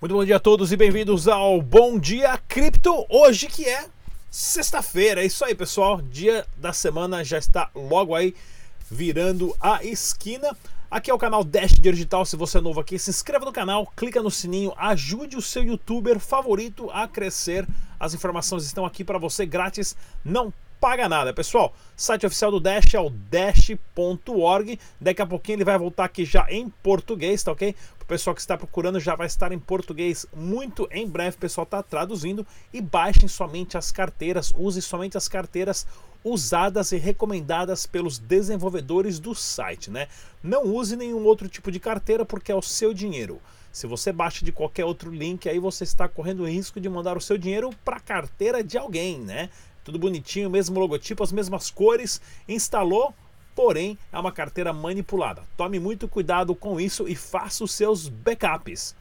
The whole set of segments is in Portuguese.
Muito bom dia a todos e bem-vindos ao Bom Dia Cripto. Hoje que é sexta-feira. É isso aí, pessoal. Dia da semana já está logo aí virando a esquina. Aqui é o canal Dash Digital. Se você é novo aqui, se inscreva no canal, clica no sininho, ajude o seu youtuber favorito a crescer. As informações estão aqui para você grátis. Não paga nada, pessoal. Site oficial do Dash é o dash.org. Daqui a pouquinho ele vai voltar aqui já em português, tá ok? Pessoal que está procurando já vai estar em português muito em breve. O pessoal está traduzindo e baixem somente as carteiras, use somente as carteiras usadas e recomendadas pelos desenvolvedores do site, né? Não use nenhum outro tipo de carteira porque é o seu dinheiro. Se você baixa de qualquer outro link, aí você está correndo o risco de mandar o seu dinheiro para a carteira de alguém, né? tudo bonitinho, mesmo logotipo, as mesmas cores, instalou, porém é uma carteira manipulada. Tome muito cuidado com isso e faça os seus backups.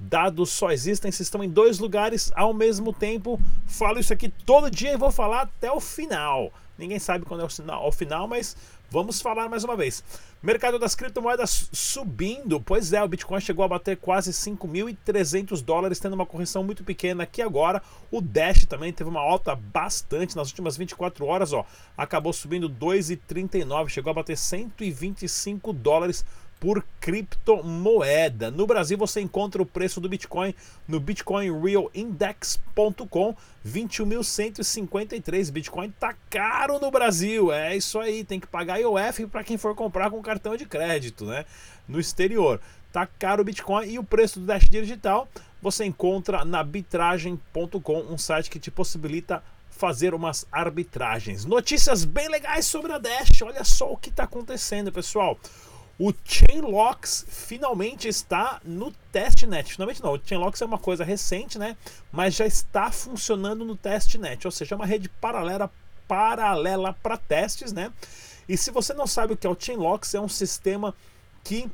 Dados só existem se estão em dois lugares ao mesmo tempo. Falo isso aqui todo dia e vou falar até o final. Ninguém sabe quando é o final, mas vamos falar mais uma vez. Mercado das criptomoedas subindo. Pois é, o Bitcoin chegou a bater quase 5.300 dólares, tendo uma correção muito pequena aqui agora. O Dash também teve uma alta bastante nas últimas 24 horas, ó. Acabou subindo 2,39, chegou a bater 125 dólares por criptomoeda. No Brasil você encontra o preço do Bitcoin no bitcoinrealindex.com 21.153. Bitcoin tá caro no Brasil. É isso aí, tem que pagar IOF para quem for comprar com cartão de crédito, né? No exterior. Tá caro o Bitcoin e o preço do Dash Digital você encontra na bitragem.com, um site que te possibilita fazer umas arbitragens. Notícias bem legais sobre a Dash. Olha só o que está acontecendo, pessoal. O Chainlocks finalmente está no testnet. Finalmente não, o Chainlocks é uma coisa recente, né? Mas já está funcionando no testnet, ou seja, é uma rede paralela paralela para testes, né? E se você não sabe o que é o Chainlocks, é um sistema que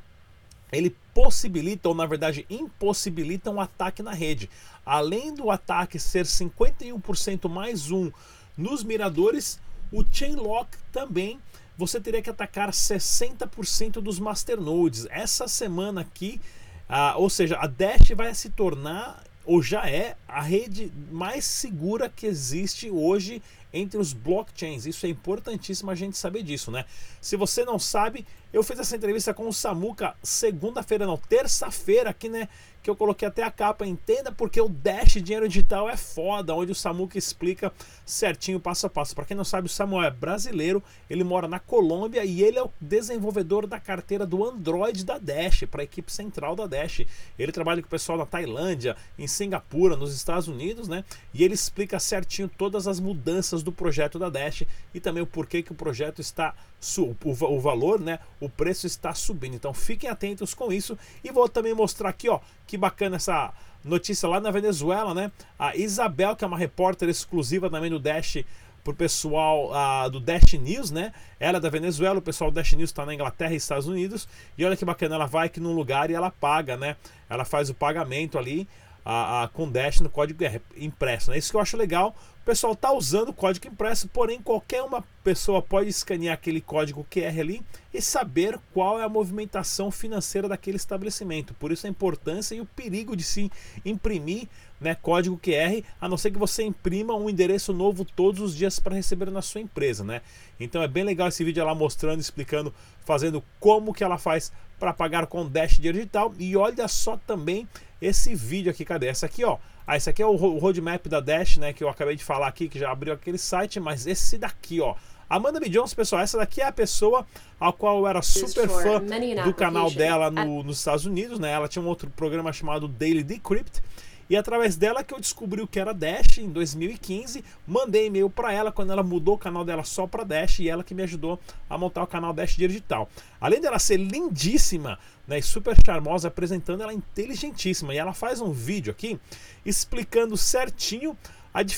ele possibilita, ou na verdade impossibilita um ataque na rede. Além do ataque ser 51% mais um nos miradores, o Chainlock também você teria que atacar 60% dos masternodes. Essa semana aqui, ah, ou seja, a Dash vai se tornar, ou já é, a rede mais segura que existe hoje entre os blockchains. Isso é importantíssimo a gente saber disso, né? Se você não sabe, eu fiz essa entrevista com o Samuca segunda-feira, não, terça-feira aqui, né? Que eu coloquei até a capa. Entenda porque o Dash Dinheiro Digital é foda, onde o Samuca explica certinho passo a passo. Para quem não sabe, o Samuel é brasileiro, ele mora na Colômbia e ele é o desenvolvedor da carteira do Android da Dash, para a equipe central da Dash. Ele trabalha com o pessoal na Tailândia, em Singapura, nos Estados Unidos, né? E ele explica certinho todas as mudanças do projeto da Dash e também o porquê que o projeto está o, o valor, né? O preço está subindo. Então fiquem atentos com isso e vou também mostrar aqui, ó, que bacana essa notícia lá na Venezuela, né? A Isabel, que é uma repórter exclusiva também do Dash pro pessoal uh, do Dash News, né? Ela é da Venezuela, o pessoal do Dash News está na Inglaterra e Estados Unidos. E olha que bacana, ela vai aqui num lugar e ela paga, né? Ela faz o pagamento ali a, a, com Dash no código impresso. Né? Isso que eu acho legal. O pessoal está usando o código impresso, porém qualquer uma pessoa pode escanear aquele código QR ali e saber qual é a movimentação financeira daquele estabelecimento. Por isso a importância e o perigo de se imprimir né, código QR, a não ser que você imprima um endereço novo todos os dias para receber na sua empresa, né? Então é bem legal esse vídeo ela mostrando, explicando, fazendo como que ela faz para pagar com Dash Digital. E olha só também esse vídeo aqui, cadê? Esse aqui, ó. Ah, esse aqui é o roadmap da Dash, né? Que eu acabei de falar aqui, que já abriu aquele site, mas esse daqui, ó. Amanda B. Jones, pessoal, essa daqui é a pessoa a qual eu era super fã do canal dela no, nos Estados Unidos, né? Ela tinha um outro programa chamado Daily Decrypt. E através dela que eu descobri o que era Dash em 2015, mandei e-mail para ela quando ela mudou o canal dela só para Dash e ela que me ajudou a montar o canal Dash Digital. Além dela ser lindíssima né, e super charmosa, apresentando ela é inteligentíssima. E ela faz um vídeo aqui explicando certinho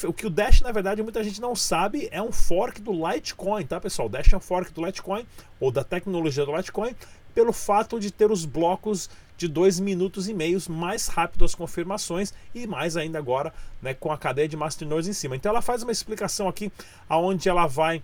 o que o Dash, na verdade, muita gente não sabe, é um fork do Litecoin, tá, pessoal? O Dash é um fork do Litecoin, ou da tecnologia do Litecoin, pelo fato de ter os blocos de dois minutos e meios mais rápido as confirmações e mais ainda agora né, com a cadeia de masternodes em cima. Então ela faz uma explicação aqui aonde ela vai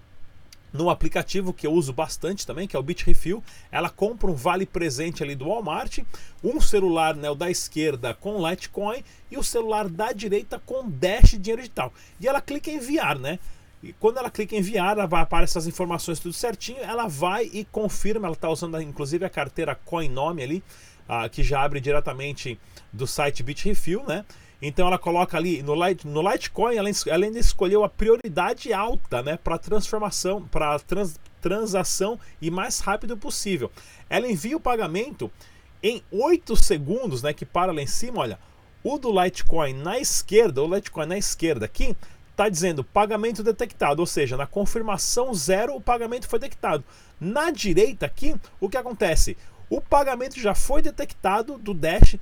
no aplicativo que eu uso bastante também, que é o Bitrefill, ela compra um vale presente ali do Walmart, um celular né, o da esquerda com Litecoin e o celular da direita com Dash dinheiro digital. E ela clica em enviar, né? E quando ela clica em enviar, ela vai aparecer essas informações tudo certinho, ela vai e confirma, ela está usando inclusive a carteira CoinNome ali, ah, que já abre diretamente do site Bitrefill, né? Então ela coloca ali no, no Litecoin, ela, ela ainda escolheu a prioridade alta, né, para transformação, para trans, transação e mais rápido possível. Ela envia o pagamento em 8 segundos, né, que para lá em cima, olha, o do Litecoin na esquerda, o Litecoin na esquerda aqui, está dizendo pagamento detectado, ou seja, na confirmação zero o pagamento foi detectado. Na direita aqui, o que acontece? O pagamento já foi detectado do Dash,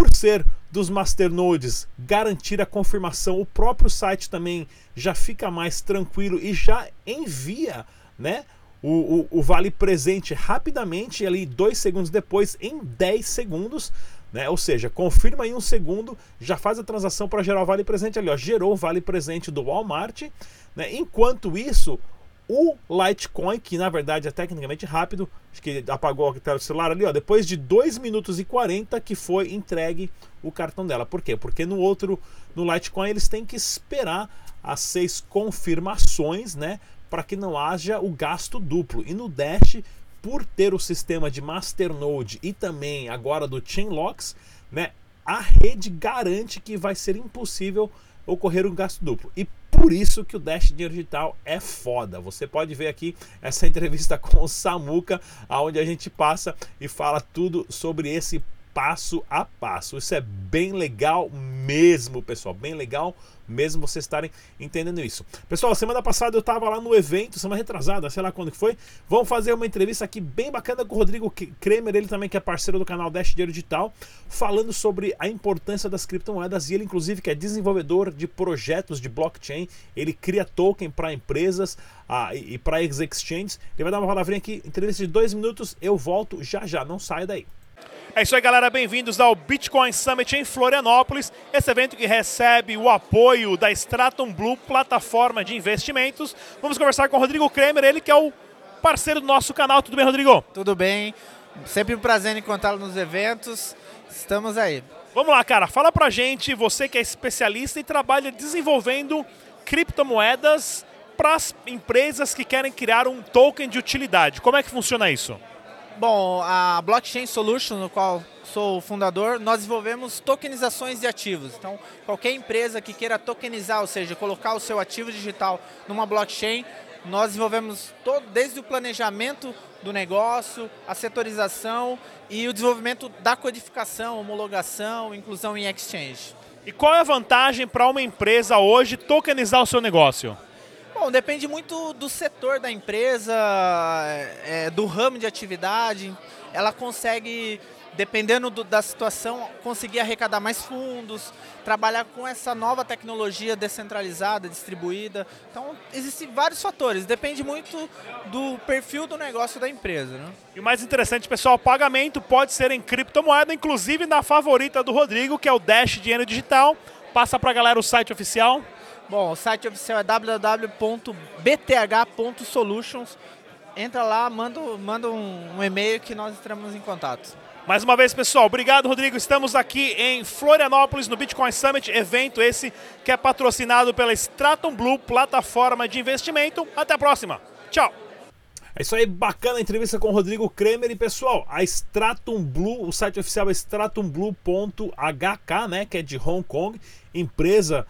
por ser dos masternodes garantir a confirmação, o próprio site também já fica mais tranquilo e já envia, né? O, o, o vale presente rapidamente, ali dois segundos depois, em 10 segundos, né? Ou seja, confirma em um segundo, já faz a transação para gerar o vale presente ali, ó, gerou o vale presente do Walmart. Né? Enquanto isso, o Litecoin, que na verdade é tecnicamente rápido, acho que apagou a tela do celular ali, ó, depois de 2 minutos e 40 que foi entregue o cartão dela. Por quê? Porque no outro, no Litecoin, eles têm que esperar as seis confirmações, né, para que não haja o gasto duplo. E no Dash, por ter o sistema de Masternode e também agora do Chainlocks, né, a rede garante que vai ser impossível ocorrer um gasto duplo. E por isso que o Dash Dinheiro Digital é foda. Você pode ver aqui essa entrevista com o Samuca, onde a gente passa e fala tudo sobre esse passo a passo. Isso é bem legal mesmo, pessoal. Bem legal mesmo vocês estarem entendendo isso. Pessoal, semana passada eu estava lá no evento, semana retrasada, sei lá quando que foi. Vamos fazer uma entrevista aqui bem bacana com o Rodrigo Kremer, ele também que é parceiro do canal Dash Dinheiro Digital, falando sobre a importância das criptomoedas e ele inclusive que é desenvolvedor de projetos de blockchain, ele cria token para empresas ah, e, para exchanges. Ele vai dar uma palavrinha aqui, entrevista de dois minutos, eu volto já já, não saia daí. É isso aí, galera. Bem-vindos ao Bitcoin Summit em Florianópolis. Esse evento que recebe o apoio da Stratum Blue, plataforma de investimentos. Vamos conversar com o Rodrigo Kremer, ele que é o parceiro do nosso canal. Tudo bem, Rodrigo? Tudo bem. Sempre um prazer encontrá-lo nos eventos. Estamos aí. Vamos lá, cara. Fala pra gente, você que é especialista e trabalha desenvolvendo criptomoedas para as empresas que querem criar um token de utilidade. Como é que funciona isso? Bom, a Blockchain Solution, no qual sou o fundador, nós desenvolvemos tokenizações de ativos. Então, qualquer empresa que queira tokenizar, ou seja, colocar o seu ativo digital numa blockchain, nós desenvolvemos todo, desde o planejamento do negócio, a setorização e o desenvolvimento da codificação, homologação, inclusão em exchange. E qual é a vantagem para uma empresa hoje tokenizar o seu negócio? Bom, depende muito do setor da empresa, é, do ramo de atividade. Ela consegue, dependendo do, da situação, conseguir arrecadar mais fundos, trabalhar com essa nova tecnologia descentralizada, distribuída. Então, existem vários fatores, depende muito do perfil do negócio da empresa. Né? E o mais interessante, pessoal, o pagamento pode ser em criptomoeda, inclusive na favorita do Rodrigo, que é o Dash Dinheiro Digital. Passa para a galera o site oficial. Bom, o site oficial é www.bth.solutions. Entra lá, manda, manda um, um e-mail que nós entramos em contato. Mais uma vez, pessoal, obrigado, Rodrigo. Estamos aqui em Florianópolis, no Bitcoin Summit, evento esse que é patrocinado pela Stratum Blue, plataforma de investimento. Até a próxima. Tchau. É isso aí, bacana a entrevista com o Rodrigo Kremer. E pessoal, a Stratum Blue, o site oficial é stratumblue.hk, né, que é de Hong Kong, empresa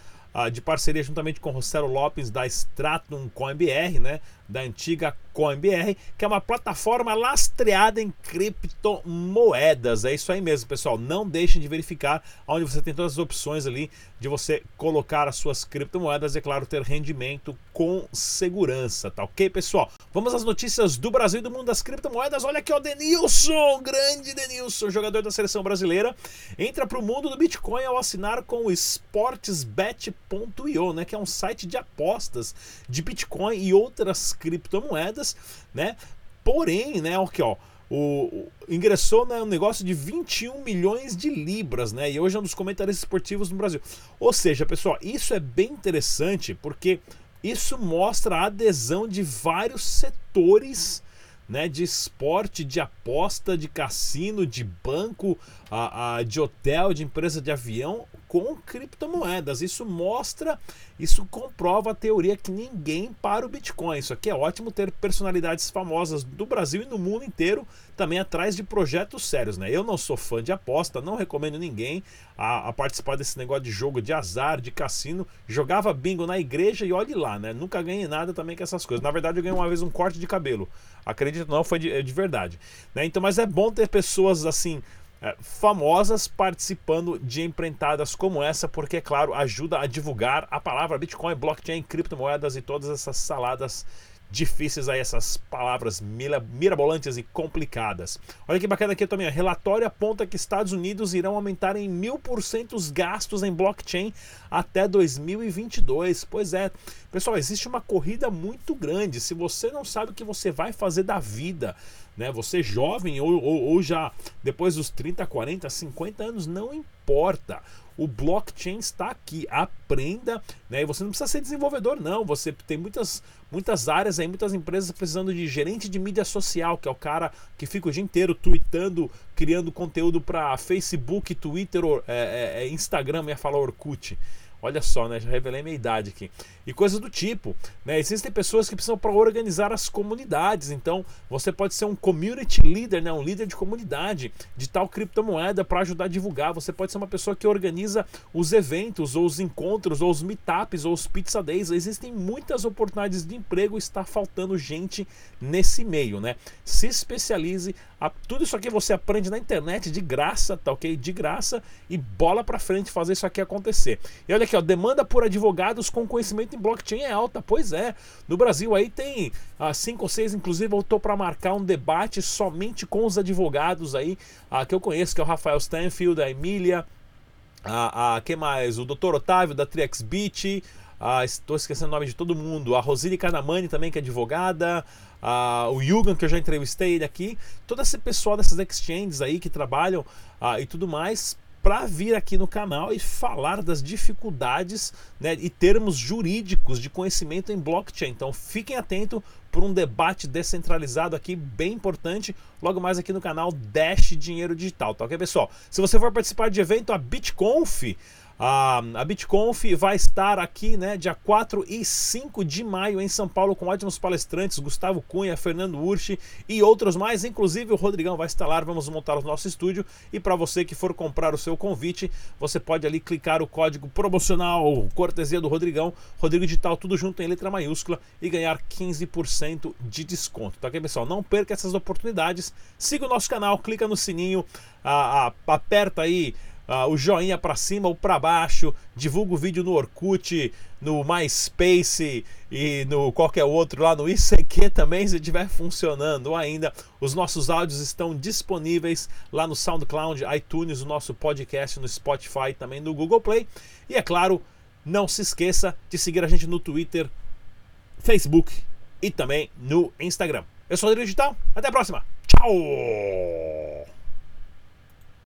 de parceria juntamente com Rossello Lopes da Stratum CoinBR, né, da antiga CoinBR, que é uma plataforma lastreada em criptomoedas. É isso aí mesmo, pessoal. Não deixem de verificar onde você tem todas as opções ali de você colocar as suas criptomoedas e, é claro, ter rendimento com segurança, tá ok, pessoal? Vamos às notícias do Brasil e do mundo das criptomoedas. Olha aqui, o Denilson, grande Denilson, jogador da seleção brasileira, entra para o mundo do Bitcoin ao assinar com o sportsbet.io, né, que é um site de apostas de Bitcoin e outras criptomoedas, né? Porém, né, aqui, ó, o, o, ingressou né, um negócio de 21 milhões de libras, né? E hoje é um dos comentaristas esportivos no Brasil. Ou seja, pessoal, isso é bem interessante porque isso mostra a adesão de vários setores né, de esporte, de aposta, de cassino, de banco, a, a, de hotel, de empresa de avião com criptomoedas. Isso mostra, isso comprova a teoria que ninguém para o Bitcoin. Isso aqui é ótimo ter personalidades famosas do Brasil e no mundo inteiro também atrás de projetos sérios. Né? Eu não sou fã de aposta, não recomendo ninguém a, a participar desse negócio de jogo de azar, de cassino. Jogava bingo na igreja e olhe lá, né? Nunca ganhei nada também com essas coisas. Na verdade, eu ganhei uma vez um corte de cabelo. Acredito não, foi de, é de verdade. Né? Então, mas é bom ter pessoas assim famosas participando de empreitadas como essa, porque, é claro, ajuda a divulgar a palavra Bitcoin, blockchain, criptomoedas e todas essas saladas difíceis aí, essas palavras mirabolantes e complicadas. Olha que bacana aqui também, o relatório aponta que Estados Unidos irão aumentar em mil por cento os gastos em blockchain até 2022. Pois é, pessoal, existe uma corrida muito grande. Se você não sabe o que você vai fazer da vida, né? Você jovem ou, ou, ou já depois dos 30, 40, 50 anos, não importa. O blockchain está aqui, aprenda, né? E você não precisa ser desenvolvedor, não. Você tem muitas, muitas áreas aí, muitas empresas precisando de gerente de mídia social, que é o cara que fica o dia inteiro tweetando, criando conteúdo para Facebook, Twitter, é, é, é Instagram, ia falar Orkut. Olha só, né? Já revelei minha idade aqui. E coisas do tipo, né? Existem pessoas que precisam para organizar as comunidades. Então, você pode ser um community leader, né? Um líder de comunidade de tal criptomoeda para ajudar a divulgar. Você pode ser uma pessoa que organiza os eventos, ou os encontros, ou os meetups, ou os pizza days. Existem muitas oportunidades de emprego. Está faltando gente nesse meio, né? Se especialize. A... Tudo isso aqui você aprende na internet de graça, tá ok? De graça e bola para frente fazer isso aqui acontecer. E olha aqui, ó, demanda por advogados com conhecimento em blockchain é alta. Pois é, no Brasil aí tem ah, cinco ou seis, inclusive voltou para marcar um debate somente com os advogados aí ah, que eu conheço, que é o Rafael Stanfield, a Emília, a, a que mais? O Dr. Otávio da TriXBit, ah, estou esquecendo o nome de todo mundo, a Rosine Canamani também, que é advogada, o Yugan, que eu já entrevistei ele aqui, todo esse pessoal dessas exchanges aí que trabalham ah, e tudo mais, para vir aqui no canal e falar das dificuldades né, e termos jurídicos de conhecimento em blockchain. Então fiquem atentos por um debate descentralizado aqui bem importante logo mais aqui no canal Dash Dinheiro Digital, tá ok pessoal? Se você for participar de evento, a BitConf a, BitConf vai estar aqui, né, dia 4 e 5 de maio em São Paulo com ótimos palestrantes, Gustavo Cunha, Fernando Urchi e outros mais, inclusive o Rodrigão vai estar lá, vamos montar o nosso estúdio. E para você que for comprar o seu convite, você pode ali clicar o código promocional cortesia do Rodrigão, Rodrigo Digital tudo junto em letra maiúscula e ganhar 15% de desconto, tá ok pessoal? Não perca essas oportunidades, siga o nosso canal, clica no sininho, a, a, aperta aí uh, o joinha para cima ou para baixo, divulga o vídeo no Orkut, no MySpace e no qualquer outro lá no ICQ também, se estiver funcionando ainda. Os nossos áudios estão disponíveis lá no SoundCloud, iTunes, o nosso podcast no Spotify, também no Google Play. E é claro, não se esqueça de seguir a gente no Twitter, Facebook e também no Instagram. Eu sou o Adriano Digital, até a próxima. Tchau!